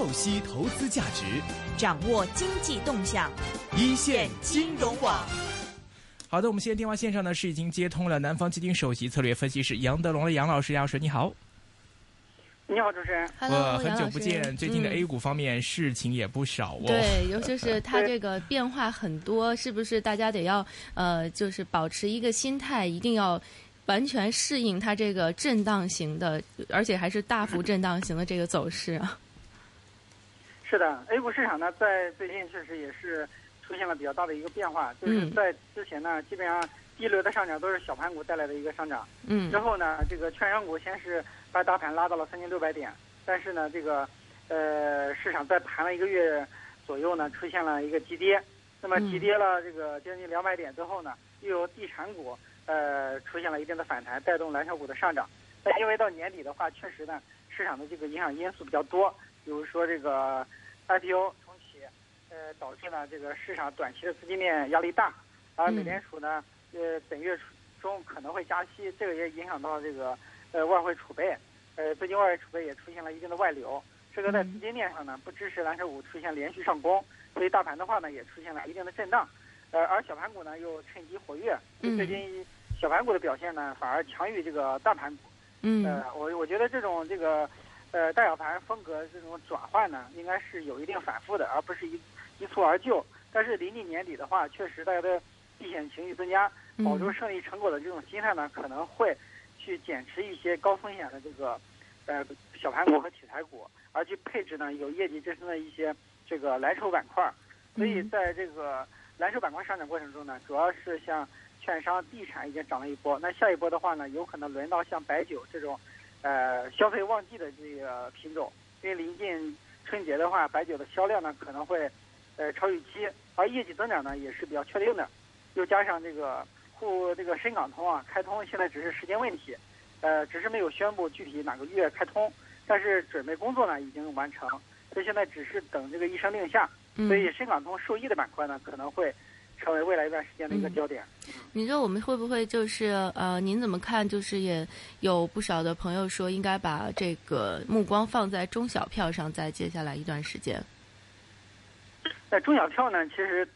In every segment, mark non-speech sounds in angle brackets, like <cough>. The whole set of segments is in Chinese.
透析投资价值，掌握经济动向，一线金融网。好的，我们现在电话线上呢是已经接通了南方基金首席策略分析师杨德龙的杨老师，杨老师你好。你好，主持人。Hello，很久不见，最近的嗯 A 股方面事情也不少哦。对，尤其是它这个变化很多，是不是大家得要呃，就是保持一个心态，一定要完全适应它这个震荡型的，而且还是大幅震荡型的这个走势啊？是的，A 股市场呢，在最近确实也是出现了比较大的一个变化，就是嗯。在之前呢，基本上第一轮的上涨都是小盘股带来的一个上涨，嗯。之后呢，这个券商股先是把大盘拉到了三千六百点，但是呢，这个呃市场在盘了一个月左右呢，出现了一个急跌，那么嗯。急跌了这个将近两百点之后呢，又有地产股呃出现了一定的反弹，带动蓝筹股的上涨。但因为到年底的话，确实呢，市场的这个影响因素比较多，比如说这个 IPO 重启，呃，导致呢这个市场短期的资金面压力大，而美联储呢，呃，本月中可能会加息，这个也影响到这个呃外汇储备，呃，最近外汇储备也出现了一定的外流，这个在资金面上呢不支持蓝筹股出现连续上攻，所以大盘的话呢也出现了一定的震荡，呃，而小盘股呢又趁机活跃，最近小盘股的表现呢反而强于这个大盘股。嗯呃，我我觉得这种这个，呃，大小盘风格这种转换呢，应该是有一定反复的，而不是一一蹴而就。但是临近年底的话，确实大家的避险情绪增加，保住嗯胜利成果的这种心态呢，可能会去减持一些高风险的这个，呃，小盘股和题材股，而去配置呢有业绩支撑的一些这个蓝筹板块。所以嗯在这个蓝筹板块上涨过程中呢，主要是像券商、地产已经涨了一波，那下一波的话呢，有可能轮到像白酒这种，呃，消费旺季的这个品种，因为临近春节的话，白酒的销量呢可能会，呃，超预期，而业绩增长呢也是比较确定的，又加上这个沪这个深港通啊开通，现在只是时间问题，呃，只是没有宣布具体哪个月开通，但是准备工作呢已经完成，所以现在只是等这个一声令下。嗯所以深港通受益的板块呢，可能会成为未来一段时间的一个嗯焦点。你说我们会不会就是呃，您怎么看？就是也有不少的朋友说，应该把这个目光放在中小票上，在接下来一段时间。那中小票呢，其实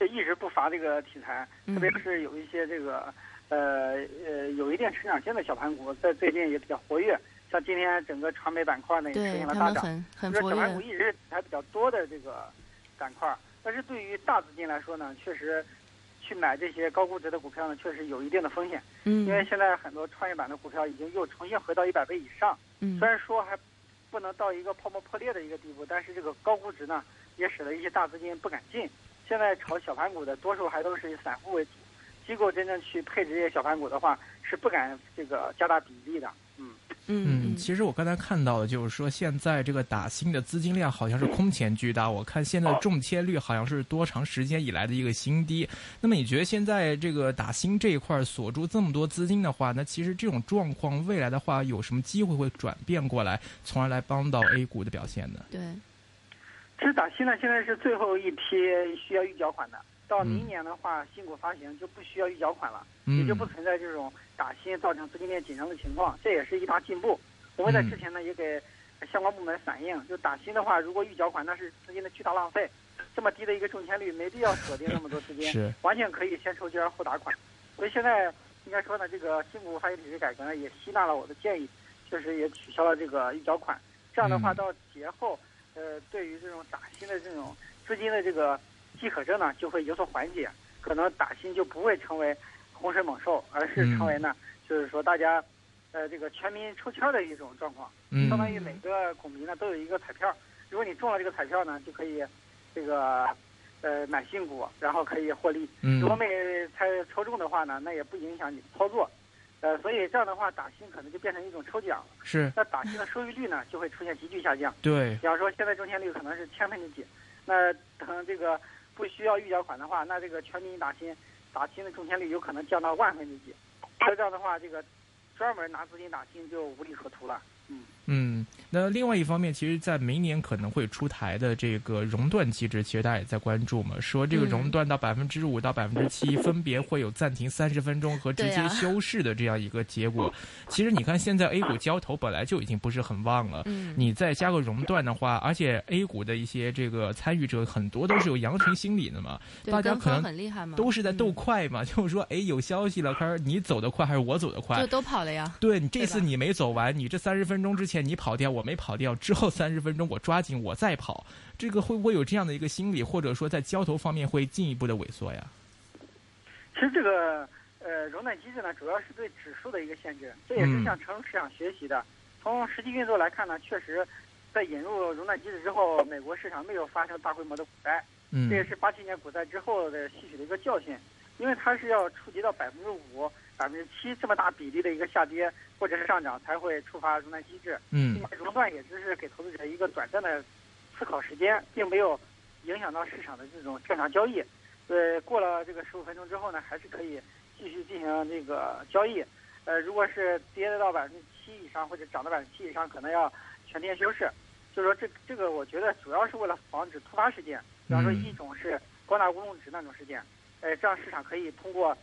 一直不乏这个题材，嗯特别是有一些这个呃呃有一定成长性的小盘股，在最近也比较活跃。像今天整个传媒板块呢也出现了大涨，很很活就是小盘股。一直是题材比较多的这个板块，但是对于大资金来说呢，确实去买这些高估值的股票呢，确实有一定的风险，嗯因为现在很多创业板的股票已经又重新回到一百倍以上。嗯虽然说还不能到一个泡沫破裂的一个地步，但是这个高估值呢，也使得一些大资金不敢进。现在炒小盘股的多数还都是以散户为主，机构真正去配置这些小盘股的话，是不敢这个加大比例的。嗯，其实我刚才看到的就是说，现在这个打新的资金量好像是空前巨大。我看现在中签率好像是多长时间以来的一个新低。那么你觉得现在这个打新这一块锁住这么多资金的话，那其实这种状况未来的话有什么机会会转变过来，从而来帮到 A 股的表现呢？对，其实打新呢，现在是最后一批需要预缴款的，到嗯明年的话，新股发行就不需要预缴款了。嗯也就不存在这种打新造成资金链紧张的情况，这也是一大进步。我们在嗯之前呢也给相关部门反映，就打新的话，如果预缴款，那是资金的巨大浪费。这么低的一个中签率，没必要锁定那么多资金，<laughs> 完全可以先抽签儿后打款。所以现在应该说呢，这个新股发行体制改革呢，也吸纳了我的建议，确实也取消了这个预缴款。这样的话，嗯到节后，呃，对于这种打新的这种资金的这个饥渴症呢，就会有所缓解，可能打新就不会成为洪水猛兽，而是成为呢，就是说大家，呃，这个全民抽签儿的一种状况，嗯相当于每个股民呢都有一个彩票，如果你中了这个彩票呢，就可以这个呃买新股，然后可以获利。嗯如果没猜抽中的话呢，那也不影响你的操作。呃，所以这样的话，打新可能就变成一种抽奖了。是那打新的收益率呢，就会出现急剧下降。对比方说，现在中签率可能是千分之几，那等这个不需要预缴款的话，那这个全民打新，打新的中签率有可能降到万分之几。那这样的话，这个专门拿资金打新就无利可图了。嗯嗯，那另外一方面，其实，在明年可能会出台的这个熔断机制，其实大家也在关注嘛，说这个熔断到百分之五到百分之七，分别会有暂停三十分钟和直接休市的这样一个结果。<laughs> 其实你看，现在 A 股交投本来就已经不是很旺了，嗯，你再加个熔断的话，而且 A 股的一些这个参与者很多都是有羊群心理的嘛，大家可能很厉害嘛，都是在斗快嘛，就是说，哎，有消息了，开始你走得快还是我走得快，就都跑了呀。对你这次你没走完，你这三十分钟之前你跑掉，我没跑掉，之后三十分钟我抓紧我再跑，这个会不会有这样的一个心理，或者说在交投方面会进一步的萎缩呀？其实这个呃熔断机制呢，主要是对指数的一个限制，这也是向成熟市场学习的。从实际运作来看呢，确实，在引入熔断机制之后，美国市场没有发生大规模的股灾，嗯，这也是八七年股灾之后的吸取的一个教训，因为它是要触及到百分之五。百分之七这么大比例的一个下跌或者是上涨才会触发熔断机制。嗯，熔断也只是给投资者一个短暂的思考时间，并没有影响到市场的这种正常交易。呃，过了这个十五分钟之后呢，还是可以继续进行这个交易。呃，如果是跌到百分之七以上或者涨到百分之七以上，可能要全天休市。就是说，这这个我觉得主要是为了防止突发事件，比方说一种是光大乌龙指那种事件，呃，这样市场可以通过。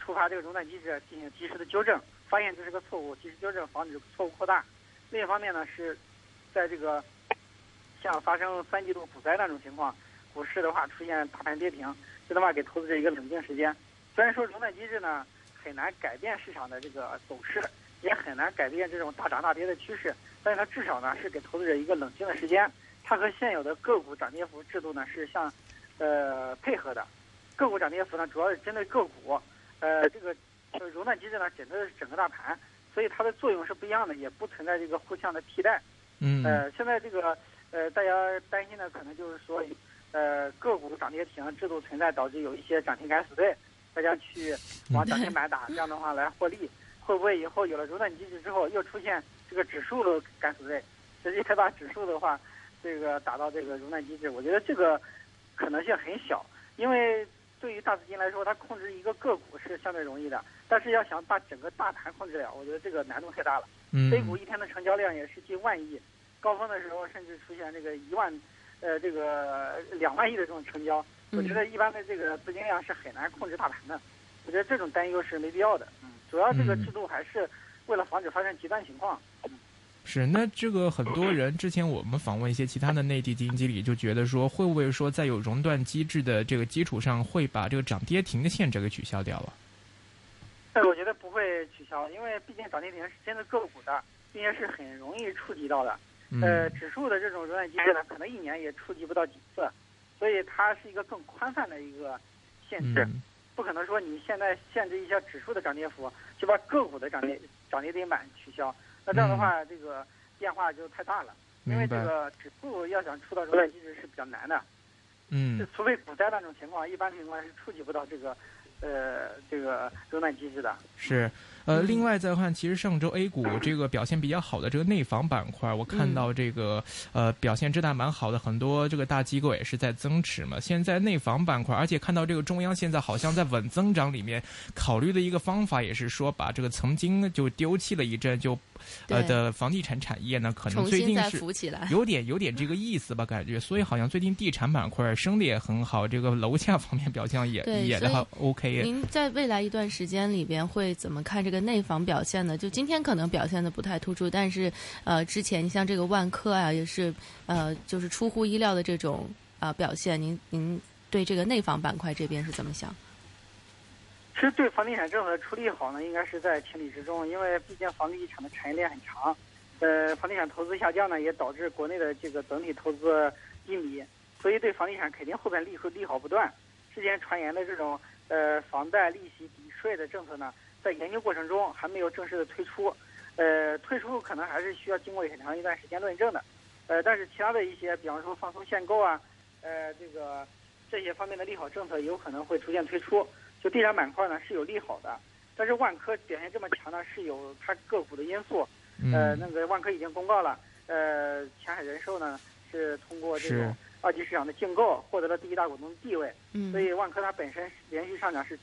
触发这个熔断机制进行及时的纠正，发现这是个错误，及时纠正，防止错误扩大。另一方面呢，是在这个像发生三季度股灾那种情况，股市的话出现大盘跌停，这的话给投资者一个冷静时间。虽然说熔断机制呢很难改变市场的这个走势，也很难改变这种大涨大跌的趋势，但是它至少呢是给投资者一个冷静的时间。它和现有的个股涨跌幅制度呢是相呃配合的，个股涨跌幅呢主要是针对个股。呃，这个呃熔断机制呢，针对的是整个大盘，所以它的作用是不一样的，也不存在这个互相的替代。嗯。呃，现在这个呃，大家担心的可能就是说，呃，个股涨跌停制度存在，导致有一些涨停敢死队，大家去往涨停 <laughs> 板打，这样的话来获利，会不会以后有了熔断机制之后，又出现这个指数的敢死队，直接把指数的话，这个打到这个熔断机制？我觉得这个可能性很小，因为。对于大资金来说，它控制一个个股是相对容易的，但是要想把整个大盘控制了，我觉得这个难度太大了。嗯，A 股一天的成交量也是近万亿，高峰的时候甚至出现这个一万，呃，这个两万亿的这种成交。我觉得一般的这个资金量是很难控制大盘的。我觉得这种担忧是没必要的。嗯，主要这个制度还是为了防止发生极端情况。嗯。是，那这个很多人之前我们访问一些其他的内地基金经理，就觉得说，会不会说在有熔断机制的这个基础上，会把这个涨跌停的限制给取消掉了？哎，我觉得不会取消，因为毕竟涨跌停是针对个股的，并且是很容易触及到的。呃，指数的这种熔断机制呢，可能一年也触及不到几次，所以它是一个更宽泛的一个限制，不可能说你现在限制一下指数的涨跌幅，就把个股的涨跌涨跌停板取消。那这样的话，这个变化就太大了，因为这个指数要想触到熔断机制是比较难的，嗯，除非股灾那种情况，一般情况是触及不到这个，呃，这个熔断机制的。是。呃，另外再看，其实上周 A 股这个表现比较好的这个内房板块，我看到这个呃表现真的蛮好的，很多这个大机构也是在增持嘛。现在内房板块，而且看到这个中央现在好像在稳增长里面考虑的一个方法，也是说把这个曾经就丢弃了一阵就呃的房地产产业呢，可能最近是有点有点这个意思吧，感觉。所以好像最近地产板块升的也很好，这个楼价方面表现也也的话 OK。您在未来一段时间里边会怎么看这个？内房表现呢，就今天可能表现的不太突出，但是，呃，之前你像这个万科啊，也是，呃，就是出乎意料的这种啊表现。您您对这个内房板块这边是怎么想？其实对房地产政策处理好呢，应该是在情理之中，因为毕竟房地产的产业链很长，呃，房地产投资下降呢，也导致国内的这个整体投资低迷，所以对房地产肯定后边利会利好不断。之前传言的这种呃房贷利息抵税的政策呢？在研究过程中还没有正式的推出，呃，推出可能还是需要经过很长一段时间论证的，呃，但是其他的一些，比方说放松限购啊，呃，这个这些方面的利好政策有可能会逐渐推出。就地产板块呢是有利好的，但是万科表现这么强呢是有它个股的因素，呃，那个万科已经公告了，呃，前海人寿呢是通过这种二级市场的竞购获得了第一大股东的地位，所以万科它本身连续上涨是。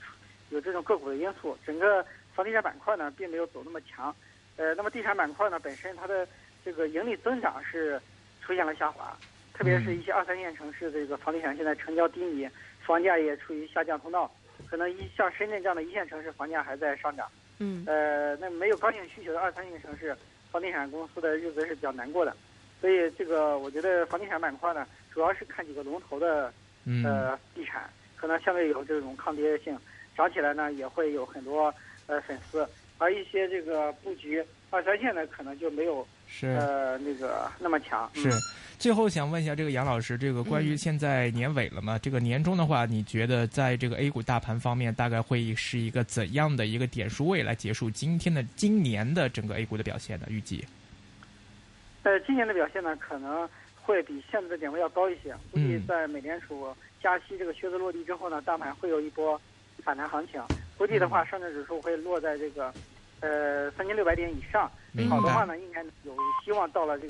有这种个股的因素，整个房地产板块呢并没有走那么强，呃，那么地产板块呢本身它的这个盈利增长是出现了下滑，特别是一些二三线城市的这个房地产现在成交低迷，房价也处于下降通道。可能一像深圳这样的一线城市，房价还在上涨。嗯呃，那没有刚性需求的二三线城市，房地产公司的日子是比较难过的。所以这个我觉得房地产板块呢，主要是看几个龙头的嗯呃地产，可能相对有这种抗跌性，涨起来呢也会有很多呃粉丝，而一些这个布局二三线的可能就没有是。呃那个那么强。是嗯，最后想问一下这个杨老师，这个关于嗯现在年尾了嘛？这个年终的话，你觉得在这个 A 股大盘方面，大概会是一个怎样的一个点数位来结束今天的今年的整个 A 股的表现呢？预计？呃，今年的表现呢可能会比现在的点位要高一些，估计嗯在美联储加息这个靴子落地之后呢，大盘会有一波反弹行情。估计的话，上证指数会落在这个呃三千六百点以上。好的话呢，应该有希望到了这个。